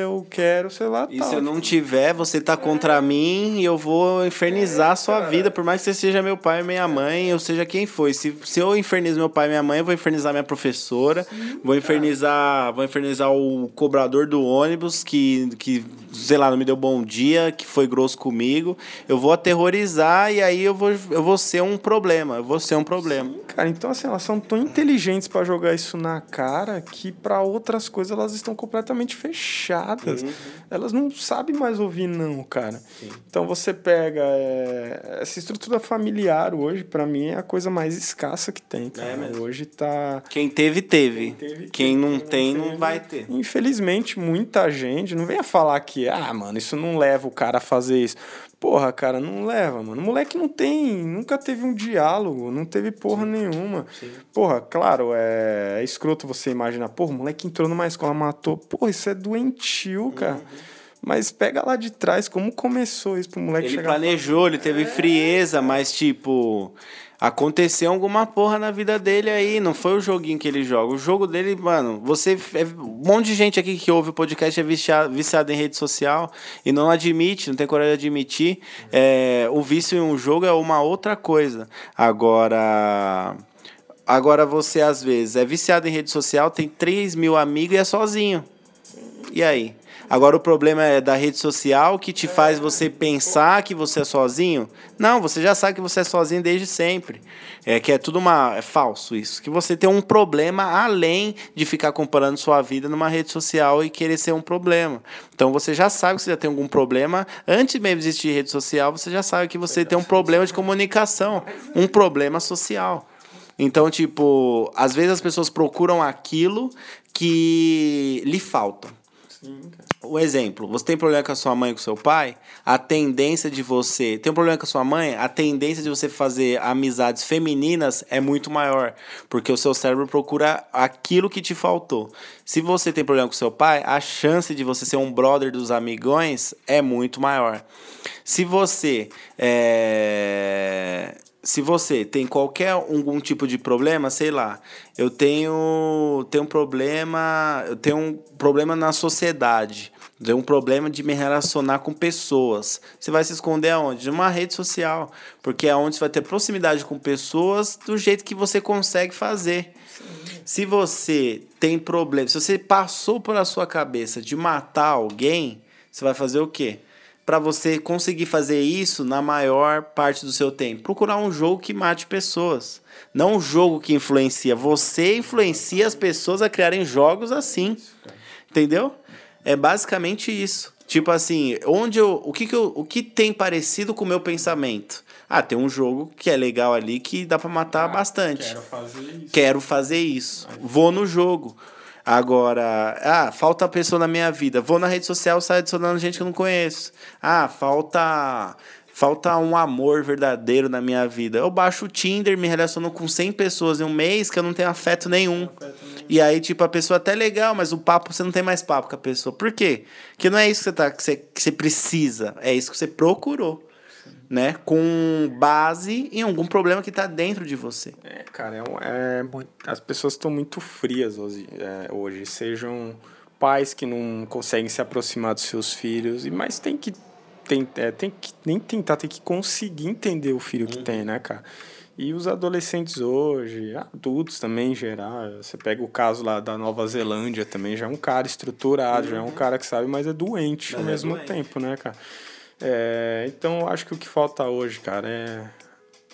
eu quero celular
e
tal.
E se eu não tiver, você tá contra é. mim e eu vou infernizar é, a sua cara. vida, por mais que você seja meu pai minha mãe, ou seja quem foi. Se, se eu infernizo meu pai e minha mãe, eu vou infernizar minha professora, Sim, vou infernizar, vou infernizar o cobrador do ônibus que que sei lá, não me deu bom dia, que foi grosso comigo. Eu vou aterrorizar e aí eu vou eu vou ser um problema, eu vou ser um problema. Sim,
cara, então assim, elas são tão inteligentes para jogar isso na cara que para outras coisas elas estão completamente fechadas. Uhum. Elas não sabem mais ouvir não, cara. Sim. Então você pega é, essa estrutura familiar hoje para mim é a coisa mais escassa que tem, cara. É hoje tá
Quem teve teve. Quem, teve, Quem não tem não, não vai ter.
Infelizmente muita gente não venha falar que ah, mano, isso não leva o cara a fazer isso. Porra, cara, não leva, mano. O moleque não tem, nunca teve um diálogo, não teve porra Sim. nenhuma. Sim. Porra, claro, é, é escroto você imaginar, porra, o moleque entrou numa escola, matou. Porra, isso é doentio, cara. Uhum. Mas pega lá de trás, como começou isso pro moleque
ele chegar. Ele planejou, ele teve é... frieza, mas tipo aconteceu alguma porra na vida dele aí. Não foi o joguinho que ele joga. O jogo dele, mano, você. É, um monte de gente aqui que ouve o podcast é viciado, viciado em rede social e não admite, não tem coragem de admitir. É, o vício em um jogo é uma outra coisa. Agora. Agora você, às vezes, é viciado em rede social, tem 3 mil amigos e é sozinho. E aí? Agora o problema é da rede social que te faz você pensar que você é sozinho. Não, você já sabe que você é sozinho desde sempre. É que é tudo uma é falso isso, que você tem um problema além de ficar comparando sua vida numa rede social e querer ser um problema. Então você já sabe que você já tem algum problema antes mesmo de existir rede social, você já sabe que você tem um problema de comunicação, um problema social. Então, tipo, às vezes as pessoas procuram aquilo que lhe falta. O exemplo, você tem problema com a sua mãe e com o seu pai, a tendência de você. Tem um problema com a sua mãe, a tendência de você fazer amizades femininas é muito maior. Porque o seu cérebro procura aquilo que te faltou. Se você tem problema com seu pai, a chance de você ser um brother dos amigões é muito maior. Se você é, se você tem qualquer algum tipo de problema, sei lá, eu tenho, tenho um problema, eu tenho um problema na sociedade, tenho um problema de me relacionar com pessoas. Você vai se esconder aonde? Numa rede social, porque é onde você vai ter proximidade com pessoas do jeito que você consegue fazer. Se você tem problema, se você passou pela sua cabeça de matar alguém, você vai fazer o quê? Para você conseguir fazer isso na maior parte do seu tempo? Procurar um jogo que mate pessoas. Não um jogo que influencia. Você influencia as pessoas a criarem jogos assim. Entendeu? É basicamente isso. Tipo assim, onde eu, o que, que eu, o que tem parecido com o meu pensamento? Ah, tem um jogo que é legal ali que dá para matar ah, bastante.
Quero fazer isso.
Quero fazer isso. Vou no jogo. Agora, ah, falta pessoa na minha vida. Vou na rede social, saio adicionando gente que eu não conheço. Ah, falta falta um amor verdadeiro na minha vida. Eu baixo o Tinder, me relaciono com 100 pessoas em um mês que eu não tenho afeto nenhum. Afeto nenhum. E aí, tipo, a pessoa é até legal, mas o papo, você não tem mais papo com a pessoa. Por quê? Porque não é isso que você, tá, que você, que você precisa, é isso que você procurou né? Com base em algum problema que está dentro de você.
É, cara, é, é as pessoas estão muito frias hoje, é, hoje, sejam pais que não conseguem se aproximar dos seus filhos, mas tem que tem, é, tem que nem tentar, tem que conseguir entender o filho que uhum. tem, né, cara? E os adolescentes hoje, adultos também em geral, você pega o caso lá da Nova Zelândia também, já é um cara estruturado, uhum. já é um uhum. cara que sabe, mas é doente mas ao é mesmo doente. tempo, né, cara? É, então eu acho que o que falta hoje, cara, é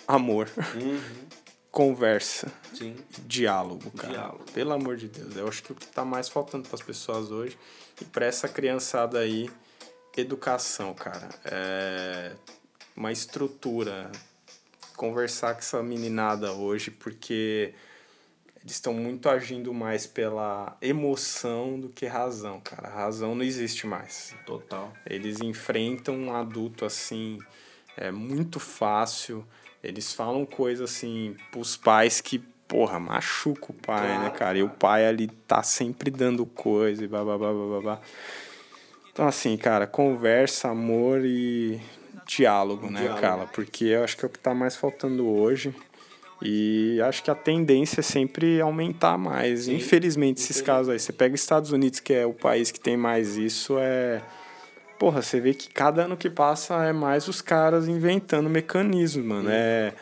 amor. Uhum. Conversa. Sim. Diálogo, cara. Diálogo. Pelo amor de Deus. Eu acho que o que tá mais faltando para as pessoas hoje e para essa criançada aí, educação, cara. É uma estrutura. Conversar com essa meninada hoje, porque eles estão muito agindo mais pela emoção do que razão, cara. A razão não existe mais.
Total.
Eles enfrentam um adulto assim, é muito fácil. Eles falam coisas assim pros pais que, porra, machuca o pai, né, claro, né, cara? E o pai ali tá sempre dando coisa e babá, babá. Então, assim, cara, conversa, amor e diálogo, né, diálogo. cara? Porque eu acho que é o que tá mais faltando hoje. E acho que a tendência é sempre aumentar mais. Sim, Infelizmente, esses casos aí. Você pega Estados Unidos, que é o país que tem mais isso, é. Porra, você vê que cada ano que passa é mais os caras inventando mecanismos, mano. É,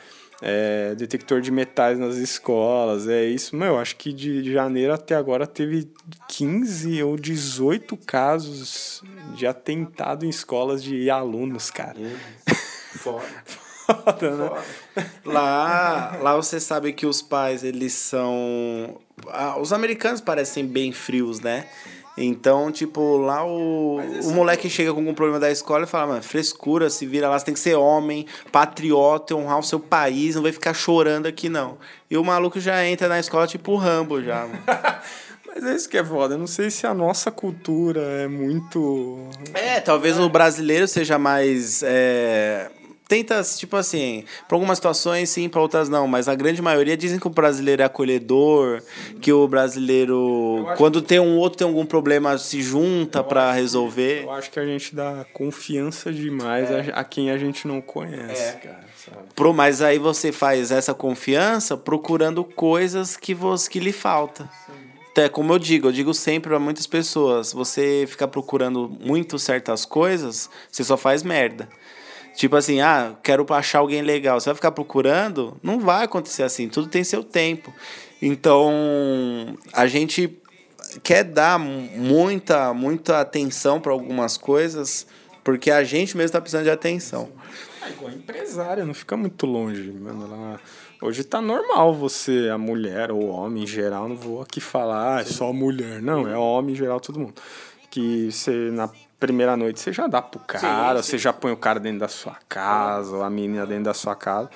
é detector de metais nas escolas, é isso. Meu, acho que de janeiro até agora teve 15 ou 18 casos de atentado em escolas de alunos, cara. Uhum.
Fora. Foda, né? Lá, lá você sabe que os pais, eles são. Ah, os americanos parecem bem frios, né? Então, tipo, lá o, o moleque chega com algum problema da escola e fala, mano, frescura, se vira lá, você tem que ser homem, patriota, honrar o seu país, não vai ficar chorando aqui, não. E o maluco já entra na escola tipo o Rambo já, mano.
Mas é isso que é foda. Eu não sei se a nossa cultura é muito.
É, talvez o brasileiro seja mais. É tenta, tipo assim, para algumas situações sim, para outras não, mas a grande maioria dizem que o brasileiro é acolhedor, sim. que o brasileiro, quando tem um outro tem algum problema, se junta para resolver.
Que, eu acho que a gente dá confiança demais é. a, a, quem a gente não conhece, é. cara.
Pro, mas aí você faz essa confiança procurando coisas que, você, que lhe falta. É como eu digo, eu digo sempre para muitas pessoas, você ficar procurando muito certas coisas, você só faz merda. Tipo assim, ah, quero achar alguém legal. Você vai ficar procurando? Não vai acontecer assim. Tudo tem seu tempo. Então, a gente quer dar muita, muita atenção para algumas coisas, porque a gente mesmo tá precisando de atenção.
É igual empresária, não fica muito longe, mano. Ela... Hoje tá normal você, a mulher ou o homem em geral, não vou aqui falar, ah, é só mulher. Não, é homem em geral, todo mundo. Que você, na primeira noite, você já dá pro cara, sim, sim. você já põe o cara dentro da sua casa, ou a menina dentro da sua casa.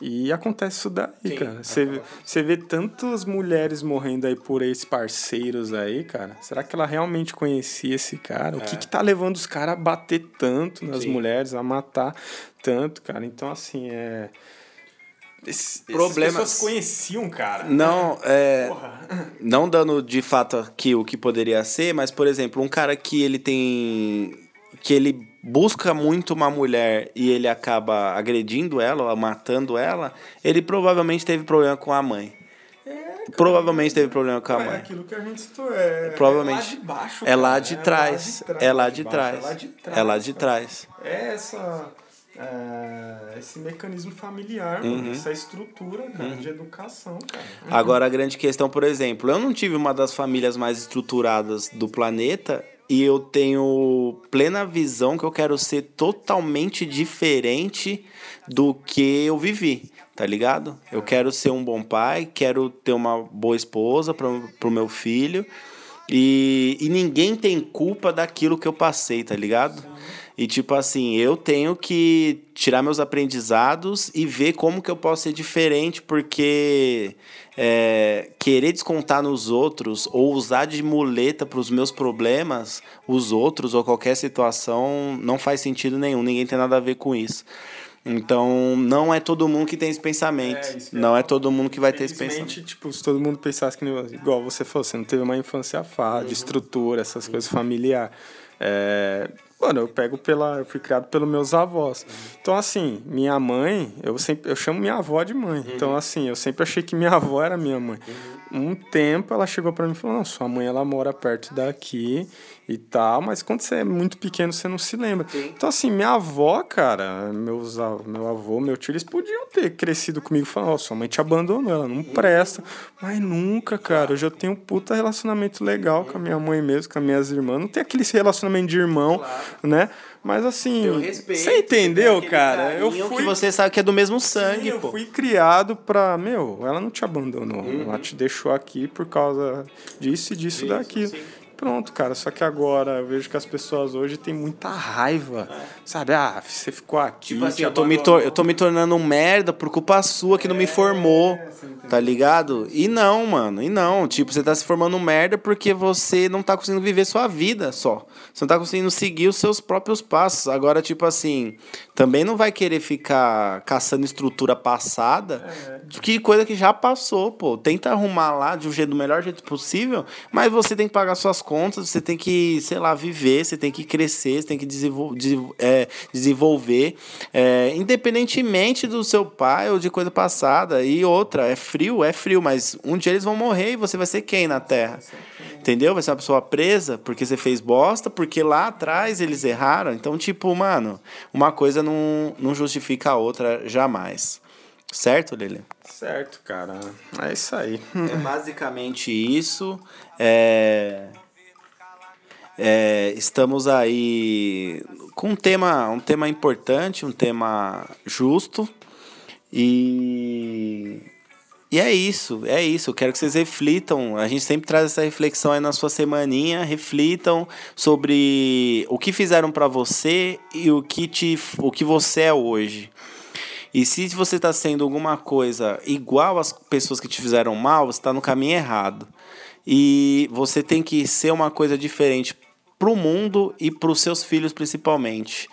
E acontece isso daí, Sim, cara. Você, você vê tantas mulheres morrendo aí por ex-parceiros aí, cara. Será que ela realmente conhecia esse cara? É. O que que tá levando os caras a bater tanto nas mulheres, a matar tanto, cara? Então, assim, é... Esse, Problemas. pessoas conheciam, cara.
Não, é, não dando de fato aqui o que poderia ser, mas, por exemplo, um cara que ele tem... Que ele busca muito uma mulher e ele acaba agredindo ela, ou matando ela, ele provavelmente teve problema com a mãe. É, provavelmente teve problema com a mãe. É
aquilo que a gente citou, é,
provavelmente,
é lá de baixo.
É lá de trás. É lá de trás. É lá de trás. É lá de trás.
É essa. É, esse mecanismo familiar, uhum. essa estrutura cara, uhum. de educação. Cara. Uhum.
Agora, a grande questão, por exemplo, eu não tive uma das famílias mais estruturadas do planeta e eu tenho plena visão que eu quero ser totalmente diferente do que eu vivi, tá ligado? Eu quero ser um bom pai, quero ter uma boa esposa para pro meu filho e, e ninguém tem culpa daquilo que eu passei, tá ligado? E tipo assim, eu tenho que tirar meus aprendizados e ver como que eu posso ser diferente, porque é, querer descontar nos outros ou usar de muleta para os meus problemas, os outros ou qualquer situação, não faz sentido nenhum. Ninguém tem nada a ver com isso. Então, não é todo mundo que tem esse pensamento. É, não é todo mundo que vai ter esse pensamento.
tipo, se todo mundo pensasse que, igual você falou, você não teve uma infância fácil, uhum. estrutura, essas coisas familiar. É, Mano, eu pego pela. Eu fui criado pelos meus avós. Uhum. Então, assim, minha mãe, eu sempre. Eu chamo minha avó de mãe. Uhum. Então, assim, eu sempre achei que minha avó era minha mãe. Uhum. Um tempo ela chegou para mim e falou: Não, sua mãe ela mora perto daqui e tal, mas quando você é muito pequeno, você não se lembra. Sim. Então, assim, minha avó, cara, meus, meu avô, meu tio, eles podiam ter crescido comigo e falar, ó, oh, sua mãe te abandonou, ela não presta. Mas nunca, cara, hoje eu tenho um puta relacionamento legal com a minha mãe mesmo, com as minhas irmãs. Não tem aquele relacionamento de irmão, claro. né? Mas assim, você entendeu, cara? Eu fui
que você sabe que é do mesmo sangue, Sim,
pô. Eu fui criado pra, meu, ela não te abandonou, uhum. ela te deixou aqui por causa disso e disso, Isso, daquilo. Sim pronto, cara. Só que agora eu vejo que as pessoas hoje têm muita raiva. É. Sabe? Ah, você ficou aqui.
Tipo assim, eu tô, me eu tô me tornando um merda por culpa sua que é, não me formou. Tá ligado? E não, mano. E não. Tipo, você tá se formando um merda porque você não tá conseguindo viver sua vida só. Você não tá conseguindo seguir os seus próprios passos. Agora, tipo assim, também não vai querer ficar caçando estrutura passada. É. Que coisa que já passou, pô. Tenta arrumar lá de um jeito, do melhor jeito possível, mas você tem que pagar suas contas, você tem que, sei lá, viver, você tem que crescer, você tem que desenvolver, é, desenvolver é, independentemente do seu pai ou de coisa passada. E outra, é frio, é frio, mas um dia eles vão morrer e você vai ser quem na Terra? Entendeu? Vai ser uma pessoa presa porque você fez bosta, porque lá atrás eles erraram. Então, tipo, mano, uma coisa não, não justifica a outra jamais. Certo, Lili?
Certo, cara. É isso aí.
É basicamente isso. É... É, estamos aí com um tema, um tema importante, um tema justo. E, e é isso, é isso. Eu quero que vocês reflitam. A gente sempre traz essa reflexão aí na sua semaninha. Reflitam sobre o que fizeram para você e o que, te, o que você é hoje. E se você está sendo alguma coisa igual às pessoas que te fizeram mal, você está no caminho errado. E você tem que ser uma coisa diferente para o mundo e para os seus filhos principalmente.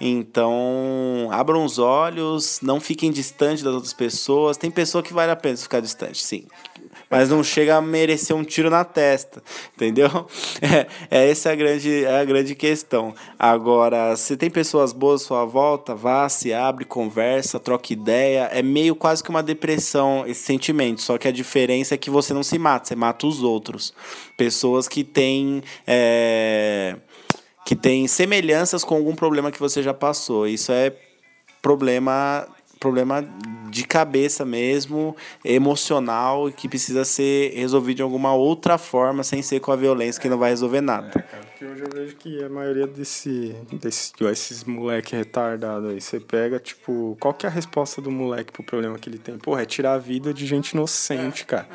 Então, abram os olhos, não fiquem distantes das outras pessoas. Tem pessoa que vale a pena ficar distante, sim. Mas não chega a merecer um tiro na testa, entendeu? É, é essa a grande, é a grande questão. Agora, se tem pessoas boas à sua volta, vá, se abre, conversa, troca ideia. É meio quase que uma depressão esse sentimento, só que a diferença é que você não se mata, você mata os outros. Pessoas que têm. É que tem semelhanças com algum problema que você já passou. Isso é problema problema de cabeça mesmo, emocional, que precisa ser resolvido de alguma outra forma, sem ser com a violência, que não vai resolver nada.
É, cara, porque hoje eu vejo que a maioria desse, desse esses moleque retardado aí, você pega, tipo, qual que é a resposta do moleque pro problema que ele tem? Porra, é tirar a vida de gente inocente, cara.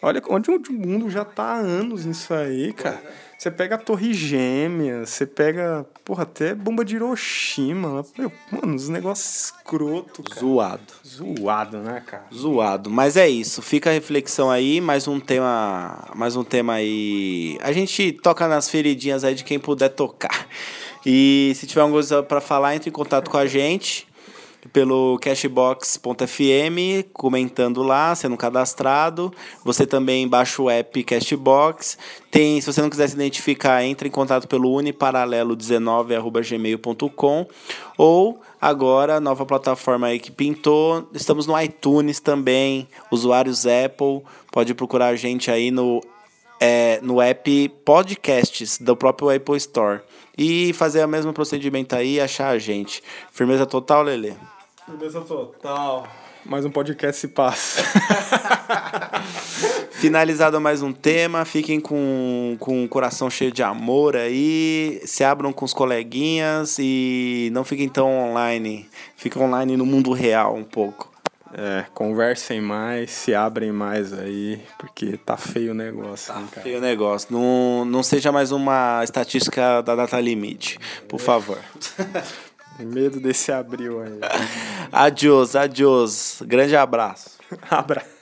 Olha onde o mundo já tá há anos nisso aí, cara. Você pega a Torre Gêmea, você pega, porra, até bomba de Hiroshima. Meu, mano, os negócios escroto, cara.
Zoado.
Zoado, né, cara?
Zoado. Mas é isso. Fica a reflexão aí, mais um tema, mais um tema aí. A gente toca nas feridinhas aí de quem puder tocar. E se tiver alguma coisa para falar, entre em contato com a gente pelo cashbox.fm, comentando lá, sendo cadastrado. Você também baixa o app Cashbox. Tem, se você não quiser se identificar, entre em contato pelo uniparalelo19@gmail.com ou agora nova plataforma aí que pintou. Estamos no iTunes também, usuários Apple, pode procurar a gente aí no é, no app Podcasts do próprio Apple Store. E fazer o mesmo procedimento aí e achar a gente. Firmeza total, Lele?
Firmeza total. Mais um podcast se passa.
Finalizado mais um tema, fiquem com, com o coração cheio de amor aí, se abram com os coleguinhas e não fiquem tão online. Fiquem online no mundo real um pouco.
É, conversem mais, se abrem mais aí, porque tá feio o negócio.
Tá hein, feio o negócio. Não, não seja mais uma estatística da data limite, por favor.
Medo desse abril aí.
adiós, adiós. Grande abraço.
Abraço.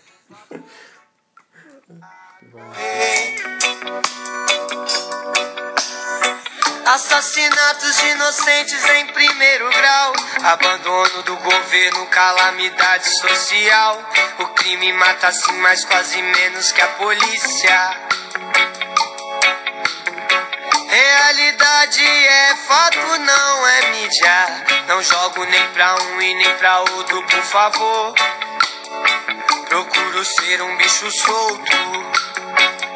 Assassinatos de inocentes em primeiro grau. Abandono do governo, calamidade social. O crime mata sim, mas quase menos que a polícia. Realidade é fato, não é mídia. Não jogo nem pra um e nem pra outro, por favor. Procuro ser um bicho solto.